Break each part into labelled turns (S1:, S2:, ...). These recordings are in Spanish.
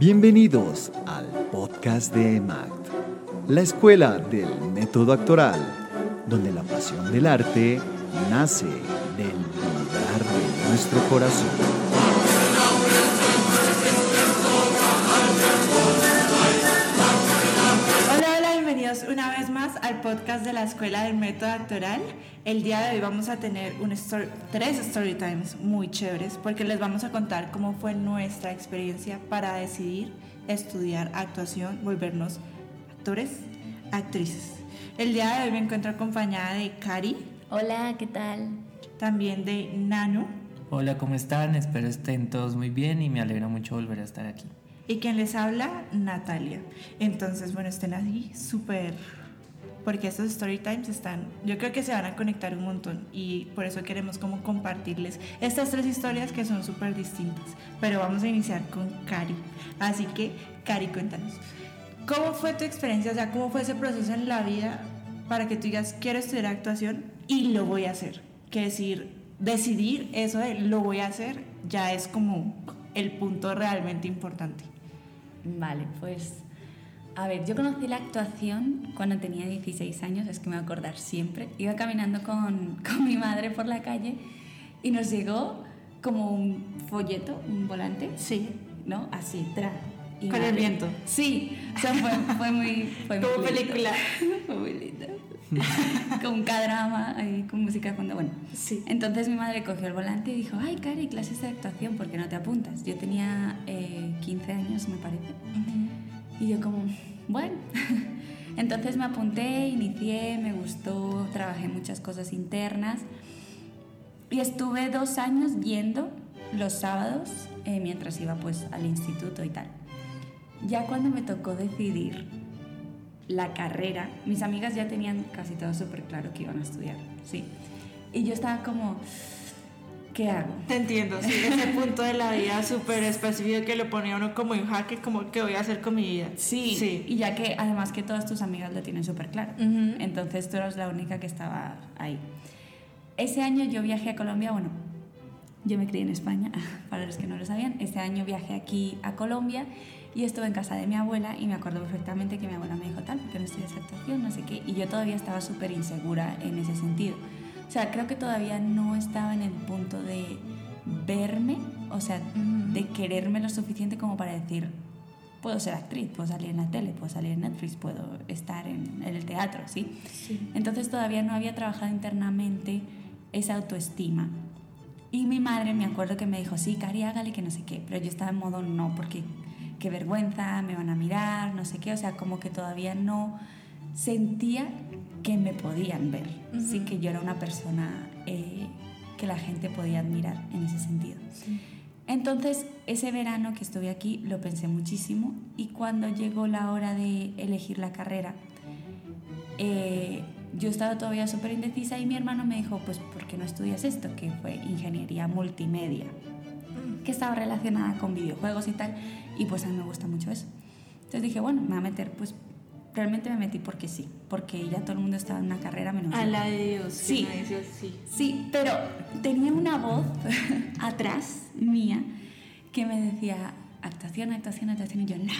S1: Bienvenidos al podcast de EMACT, la escuela del método actoral, donde la pasión del arte nace del lugar de nuestro corazón.
S2: Una vez más al podcast de la Escuela del Método Actoral. El día de hoy vamos a tener un tres story times muy chéveres porque les vamos a contar cómo fue nuestra experiencia para decidir estudiar actuación, volvernos actores, actrices. El día de hoy me encuentro acompañada de Cari.
S3: Hola, ¿qué tal?
S2: También de Nano.
S4: Hola, ¿cómo están? Espero estén todos muy bien y me alegra mucho volver a estar aquí.
S2: Y quien les habla, Natalia. Entonces, bueno, estén ahí súper... Porque estos story times están, yo creo que se van a conectar un montón y por eso queremos como compartirles estas tres historias que son súper distintas. Pero vamos a iniciar con Cari. Así que, Cari, cuéntanos. ¿Cómo fue tu experiencia? O sea, ¿cómo fue ese proceso en la vida para que tú digas, quiero estudiar actuación y lo voy a hacer? Que decir, decidir eso de lo voy a hacer ya es como el punto realmente importante.
S3: Vale, pues a ver, yo conocí la actuación cuando tenía 16 años, es que me voy a acordar siempre. Iba caminando con, con mi madre por la calle y nos llegó como un folleto, un volante.
S2: Sí.
S3: ¿No? Así, tra.
S2: con el viento.
S3: Sí, o sea, fue, fue muy. Fue
S2: como película.
S3: fue muy linda. con un drama ahí con música de fondo. Bueno,
S2: sí.
S3: entonces mi madre cogió el volante y dijo: Ay, Cari, clases de actuación, ¿por qué no te apuntas? Yo tenía 15 eh, años, me parece. Y yo, como, bueno. entonces me apunté, inicié, me gustó, trabajé muchas cosas internas. Y estuve dos años yendo los sábados eh, mientras iba pues al instituto y tal. Ya cuando me tocó decidir la carrera, mis amigas ya tenían casi todo súper claro que iban a estudiar, sí. Y yo estaba como, ¿qué hago?
S2: Te entiendo, sí, ese punto de la vida súper específico que lo ponía uno como en jaque, como, ¿qué voy a hacer con mi vida?
S3: Sí, sí. y ya que además que todas tus amigas lo tienen súper claro, entonces tú eras la única que estaba ahí. Ese año yo viajé a Colombia, bueno, yo me crié en España, para los que no lo sabían, ese año viajé aquí a Colombia y estuve en casa de mi abuela y me acuerdo perfectamente que mi abuela me dijo tal, porque no estudias actuación, no sé qué, y yo todavía estaba súper insegura en ese sentido. O sea, creo que todavía no estaba en el punto de verme, o sea, de quererme lo suficiente como para decir, puedo ser actriz, puedo salir en la tele, puedo salir en Netflix, puedo estar en, el teatro, ¿sí?
S2: ¿sí?
S3: Entonces todavía no había trabajado internamente esa autoestima. Y mi madre me acuerdo que me dijo, sí, Cari, hágale que no sé qué, pero yo estaba en modo no, porque qué vergüenza, me van a mirar, no sé qué, o sea, como que todavía no sentía que me podían ver, sí que yo era una persona eh, que la gente podía admirar en ese sentido. Entonces, ese verano que estuve aquí lo pensé muchísimo. Y cuando llegó la hora de elegir la carrera, eh, yo estaba todavía súper indecisa y mi hermano me dijo, pues, ¿por qué no estudias esto? Que fue ingeniería multimedia, mm. que estaba relacionada con videojuegos y tal y pues a mí me gusta mucho eso. Entonces dije, bueno, me voy a meter, pues realmente me metí porque sí, porque ya todo el mundo estaba en una carrera menos
S2: A la de Dios,
S3: sí.
S2: sí.
S3: Sí, pero tenía una voz atrás mía que me decía, actuación, actuación, actuación, y yo, no.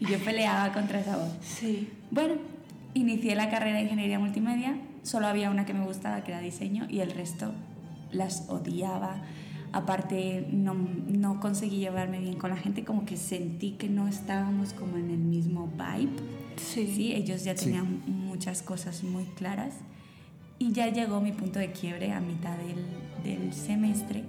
S3: Y yo peleaba contra esa voz.
S2: Sí.
S3: Bueno, inicié la carrera de ingeniería multimedia, solo había una que me gustaba, que era diseño, y el resto las odiaba aparte no, no, conseguí llevarme bien con la gente, como que sentí que no estábamos como en el mismo vibe.
S2: Sí.
S3: Ellos ya tenían muchas cosas muy claras. Y ya llegó mi punto de quiebre a mitad del, del semestre,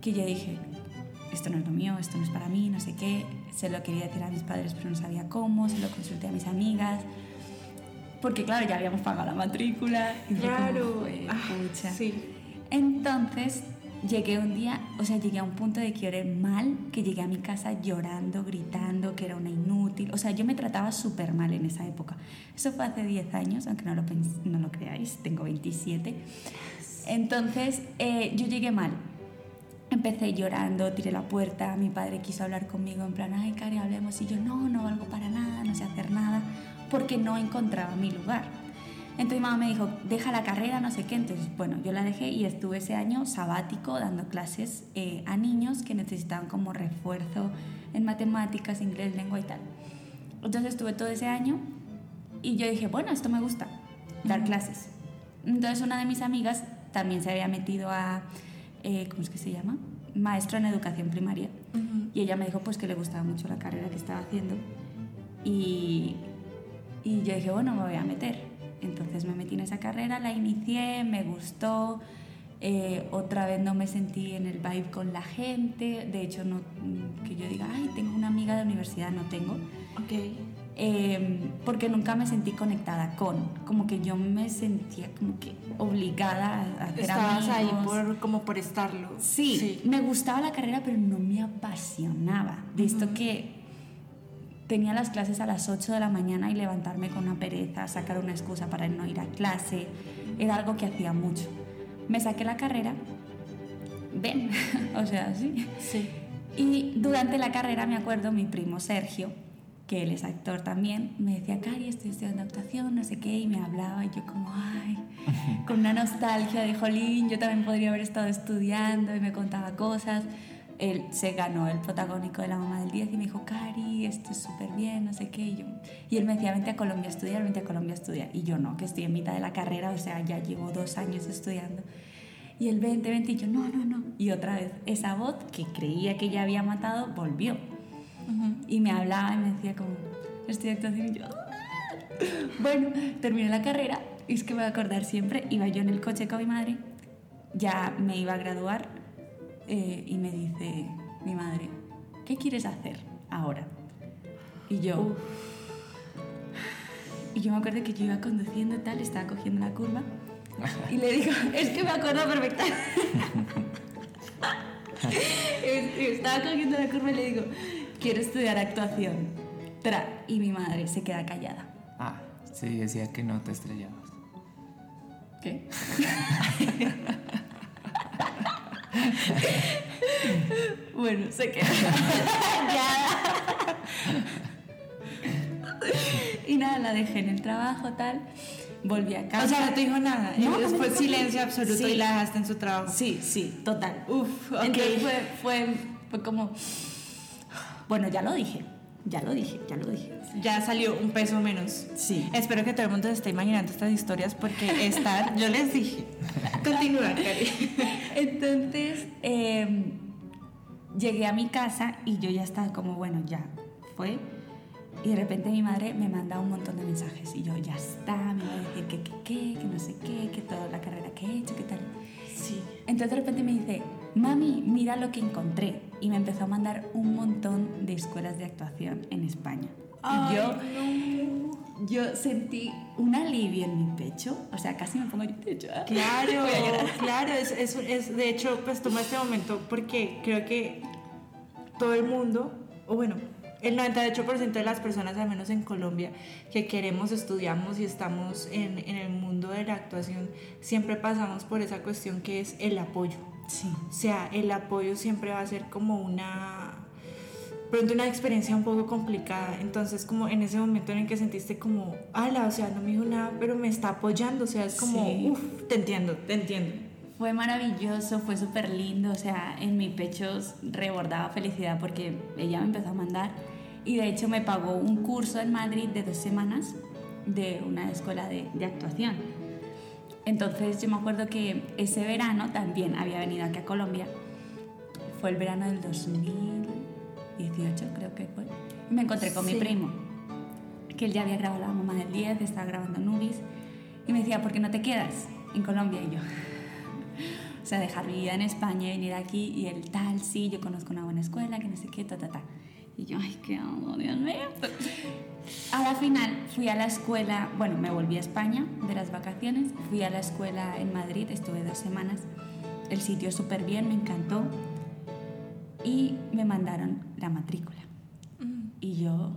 S3: que yo dije, esto no es lo mío, esto no es para mí, no sé qué. Se lo quería decir a mis padres, pero no sabía cómo, se lo consulté a mis amigas. Porque claro, ya habíamos pagado la matrícula.
S2: Y claro.
S3: ah,
S2: sí.
S3: Entonces llegué un día, o sea, llegué a un punto de quiebre mal, que llegué a mi casa llorando, gritando, que era una inútil. O sea, yo me trataba súper mal en esa época. Eso fue hace 10 años, aunque no lo, no lo creáis, tengo 27. Entonces, eh, yo llegué mal. Empecé llorando, tiré la puerta, mi padre quiso hablar conmigo en plan, ay, Cari, hablemos. Y yo, no, no valgo para nada, no sé hacer nada, porque no encontraba mi lugar. Entonces mi mamá me dijo, deja la carrera, no sé qué. Entonces, bueno, yo la dejé y estuve ese año sabático dando clases eh, a niños que necesitaban como refuerzo en matemáticas, inglés, lengua y tal. Entonces estuve todo ese año y yo dije, bueno, esto me gusta, dar clases. Entonces una de mis amigas también se había metido a, eh, ¿cómo es que se llama? Maestro en educación primaria. Y ella me dijo pues que le gustaba mucho la carrera que estaba haciendo. Y, y yo dije, bueno, me voy a meter. Entonces me metí en esa carrera, la inicié, me gustó. eh, otra vez no me sentí en el vibe con la gente. De hecho, no, que yo diga, ay, tengo una amiga de universidad, no tengo.
S2: Ok.
S3: Eh, porque nunca me sentí conectada con, como que yo me sentía como que obligada a hacer
S2: Estabas ahí
S3: amigos.
S2: por, como por estarlo.
S3: Sí, me gustaba la carrera, pero no me apasionaba. De esto que tenía las clases a las 8 de la mañana y levantarme con una pereza, sacar una excusa para no ir a clase, era algo que hacía mucho. Me saqué la carrera, ven, o sea, sí.
S2: Sí.
S3: Y durante la carrera me acuerdo mi primo Sergio, que él es actor también, me decía, Cari, estoy estudiando actuación, no sé qué, y me hablaba y yo como, ay, con una nostalgia de jolín, yo también podría haber estado estudiando y me contaba cosas. Él se ganó el protagónico de la mamá del 10 y me dijo, Cari, esto es súper bien, no sé qué. Y, yo, y él me decía, vente a Colombia a estudiar, vente a Colombia a estudiar. Y yo no, que estoy en mitad de la carrera, o sea, ya llevo dos años estudiando. Y el 20, 20, y yo, no, no, no. Y otra vez, esa voz que creía que ya había matado, volvió. Y me hablaba y me decía como, estoy actuación y yo, "Ah". bueno, terminé la carrera y es que me voy a acordar siempre, iba yo en el coche con mi madre, ya me iba a graduar eh, y me dice mi madre, ¿qué quieres hacer ahora? Y yo, y yo me acuerdo que yo iba conduciendo tal, estaba cogiendo la curva y le digo, es que me acuerdo perfectamente. estaba cogiendo la curva y le digo, quiero estudiar actuación. Tra, y mi madre se queda callada.
S4: Ah, sí, decía que no te estrellabas.
S3: ¿Qué? bueno, se queda callada. y nada, la dejé en el trabajo, tal. Volví a casa.
S2: O sea, no te dijo nada.
S3: No,
S2: Después
S3: no, no.
S2: silencio absoluto
S3: Sí.
S2: y la dejaste en su trabajo.
S3: Sí, sí, total.
S2: Uf, ok.
S3: Entonces fue, fue, fue como, bueno, ya lo dije, ya lo dije, ya lo dije.
S2: Ya salió un peso menos.
S3: Sí.
S2: Espero que todo el mundo se esté imaginando estas historias porque están, yo les dije. Continúa, Cari.
S3: Entonces eh, llegué a mi casa y yo ya estaba como, bueno, ya fue. Y de repente mi madre me manda un montón de mensajes y yo, ya está, me va a decir que, que, que, que no sé qué, que toda la carrera que he hecho, que tal.
S2: Sí.
S3: Entonces de repente me dice, mami, mira lo que encontré. Y me empezó a mandar un montón de escuelas de actuación en España. y yo, yo sentí un alivio en mi pecho, o sea, casi me pongo yo de hecho. ¿eh?
S2: Claro, claro, es, es, es- de hecho, pues toma este momento porque creo que todo el mundo, o bueno, el 98% de las personas, al menos en Colombia, que queremos, estudiamos y estamos en, en el mundo de la actuación, siempre pasamos por esa cuestión que es el apoyo.
S3: Sí.
S2: O sea, el apoyo siempre va a ser como una pronto una experiencia un poco complicada. Entonces, como en ese momento en el que sentiste como, ala, o sea, no me dijo nada, pero me está apoyando. O sea, es como,
S3: Sí.
S2: uff, te entiendo, te entiendo.
S3: Fue maravilloso, fue súper lindo, o sea, en mi pecho rebordaba felicidad porque ella me empezó a mandar y de hecho me pagó un curso en Madrid de dos semanas de una escuela de, de actuación. Entonces yo me acuerdo que ese verano también había venido aquí a Colombia, fue el verano del 2018 creo que fue, me encontré con mi primo, que él ya había grabado La Mamá del 10, estaba grabando Nubis, y me decía, ¿por qué no te quedas en Colombia? Y yo, o sea, dejar mi vida en España y venir aquí y el tal, sí, yo conozco una buena escuela, que no sé qué, ta, ta, ta. Y yo, ay, qué amo, Dios mío. A la final fui a la escuela, bueno, me volví a España de las vacaciones, fui a la escuela en Madrid, estuve dos semanas. El sitio súper bien, me encantó. Y me mandaron la matrícula. Y yo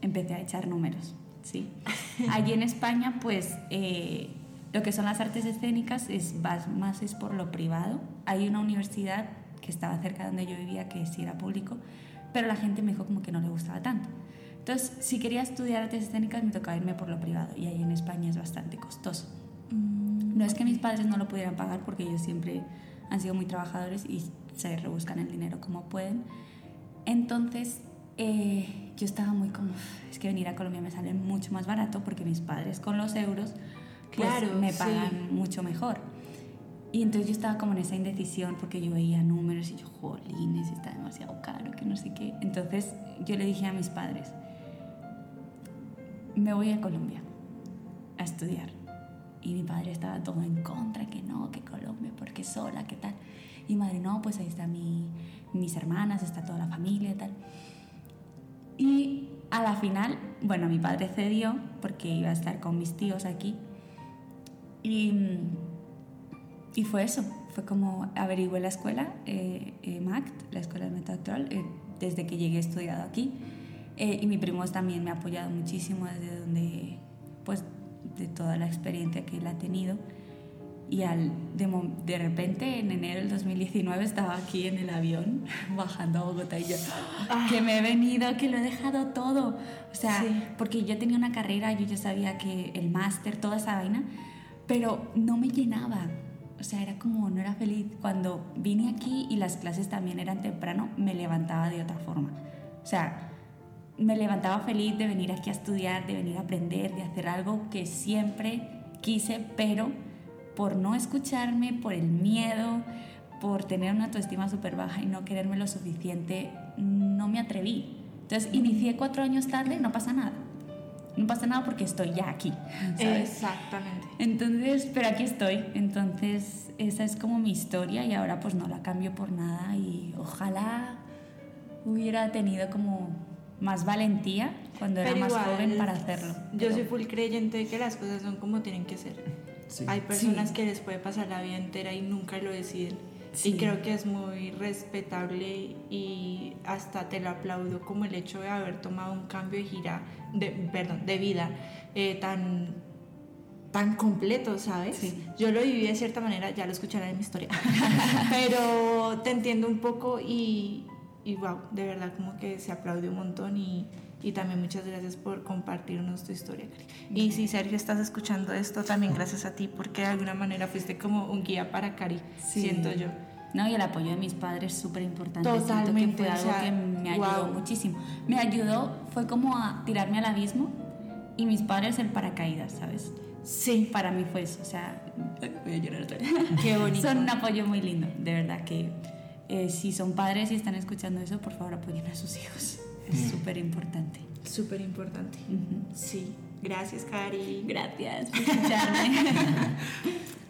S3: empecé a echar números, ¿sí? Allí en España, pues, eh, lo que son las artes escénicas es vas más es por lo privado. Hay una universidad que estaba cerca de donde yo vivía, que sí era público, pero la gente me dijo como que no le gustaba tanto. Entonces, si quería estudiar artes escénicas, me tocaba irme por lo privado y ahí en España es bastante costoso.
S2: Mm,
S3: No es que mis padres no lo pudieran pagar porque ellos siempre han sido muy trabajadores y se rebuscan el dinero como pueden. Entonces, eh, yo estaba muy como, "Uf, es que venir a Colombia me sale mucho más barato porque mis padres con los euros pues,
S2: Claro,
S3: me
S2: sí.
S3: pagan mucho mejor. Y entonces yo estaba como en esa indecisión porque yo veía números y yo, jolines, está demasiado caro, que no sé qué. Entonces yo le dije a mis padres, me voy a Colombia a estudiar. Y mi padre estaba todo en contra, que no, que Colombia, porque sola, que tal. Y mi madre, no, pues ahí están mi, mis hermanas, está toda la familia y tal. Y a la final, bueno, mi padre cedió porque iba a estar con mis tíos aquí. Y, y fue eso, fue como averigué la escuela, eh, eh, MACT, la escuela de eh, desde que llegué he estudiado aquí. Eh, y mi primo también me ha apoyado muchísimo desde donde, pues, de toda la experiencia que él ha tenido. Y al, de, de repente, en enero del 2019, estaba aquí en el avión, bajando a Bogotá y yo, que me he venido, que lo he dejado todo. O sea,
S2: Sí.
S3: porque yo tenía una carrera, yo ya sabía que el máster, toda esa vaina, pero no me llenaba. O sea, era como, no era feliz. Cuando vine aquí y las clases también eran temprano, me levantaba de otra forma. O sea, me levantaba feliz de venir aquí a estudiar, de venir a aprender, de hacer algo que siempre quise, pero por no escucharme, por el miedo, por tener una autoestima súper baja y no quererme lo suficiente, no me atreví. Entonces, inicié cuatro años tarde, no pasa nada. No pasa nada porque estoy ya aquí. ¿sabes?
S2: Exactamente.
S3: Entonces, pero aquí estoy. Entonces, esa es como mi historia y ahora pues no la cambio por nada y ojalá hubiera tenido como más valentía cuando era
S2: Pero
S3: más
S2: igual,
S3: joven para hacerlo.
S2: Yo
S3: Pero-
S2: soy full creyente de que las cosas son como tienen que ser.
S1: Sí.
S2: Hay personas que les puede pasar la vida entera y nunca lo deciden.
S3: Sí.
S2: Y creo que es muy respetable y hasta te lo aplaudo como el hecho de haber tomado un cambio de gira, de, perdón, de vida eh, tan, tan completo, ¿sabes?
S3: Sí.
S2: Yo lo viví de cierta manera, ya lo escucharán en mi historia, pero te entiendo un poco y, y wow, de verdad como que se aplaude un montón y, y también muchas gracias por compartirnos tu historia, Cari. Y si Sergio estás escuchando esto, también gracias a ti porque de alguna manera fuiste como un guía para Cari,
S3: Sí.
S2: siento yo.
S3: No, y el apoyo de mis padres es súper importante. Siento
S2: Totalmente,
S3: que fue
S2: o
S3: algo
S2: sea,
S3: que me ayudó
S2: wow.
S3: muchísimo. Me ayudó, fue como a tirarme al abismo y mis padres el paracaídas, ¿sabes?
S2: Sí,
S3: Para mí fue eso, o sea, voy a llorar
S2: qué bonito.
S3: Son un apoyo muy lindo, de verdad que eh, si son padres y están escuchando eso, por favor apoyen a sus hijos. Es súper importante.
S2: Súper importante. Sí, gracias Cari.
S3: Gracias por escucharme.